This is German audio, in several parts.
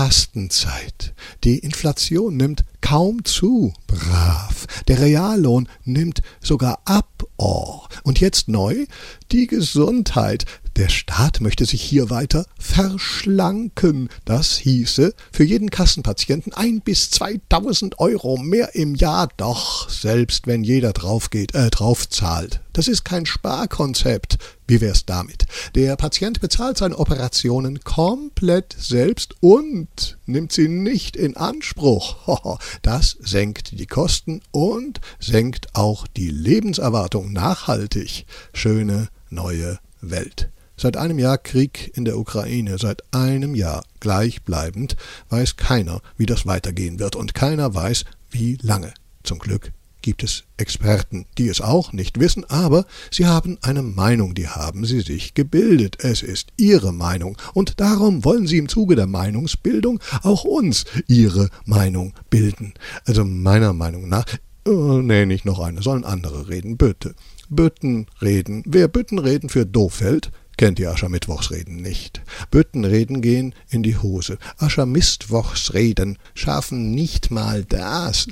Fastenzeit. Die Inflation nimmt kaum zu, brav. Der Reallohn nimmt sogar ab, oh. Und jetzt neu? Die Gesundheit. Der Staat möchte sich hier weiter verschlanken. Das hieße für jeden Kassenpatienten ein bis zweitausend Euro mehr im Jahr. Doch, selbst wenn jeder draufgeht, äh, draufzahlt. Das ist kein Sparkonzept. Wie wär's damit? Der Patient bezahlt seine Operationen komplett selbst und nimmt sie nicht in Anspruch. Das senkt die Kosten und senkt auch die Lebenserwartung nachhaltig. Schöne neue Welt. Seit einem Jahr Krieg in der Ukraine, seit einem Jahr gleichbleibend, weiß keiner, wie das weitergehen wird, und keiner weiß, wie lange. Zum Glück gibt es Experten, die es auch nicht wissen, aber sie haben eine Meinung, die haben sie sich gebildet. Es ist ihre Meinung, und darum wollen sie im Zuge der Meinungsbildung auch uns ihre Meinung bilden. Also meiner Meinung nach, oh, nee, nicht noch eine, sollen andere reden, bitte. Büttenreden. Wer Büttenreden für doof hält, kennt die Aschermittwochsreden nicht. Büttenreden gehen in die Hose. Aschermittwochsreden schaffen nicht mal das.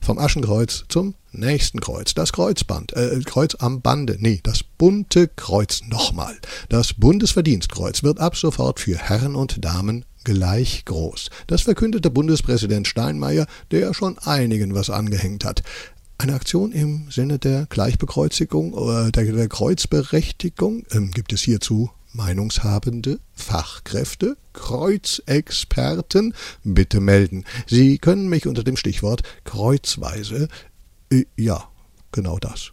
Vom Aschenkreuz zum nächsten Kreuz. Das Kreuzband, äh, Kreuz am Bande, nee, das bunte Kreuz nochmal. Das Bundesverdienstkreuz wird ab sofort für Herren und Damen gleich groß. Das verkündete Bundespräsident Steinmeier, der schon einigen was angehängt hat. Eine Aktion im Sinne der Gleichbekreuzigung oder äh, der, der Kreuzberechtigung ähm, gibt es hierzu Meinungshabende, Fachkräfte, Kreuzexperten, bitte melden. Sie können mich unter dem Stichwort kreuzweise, äh, ja, genau das.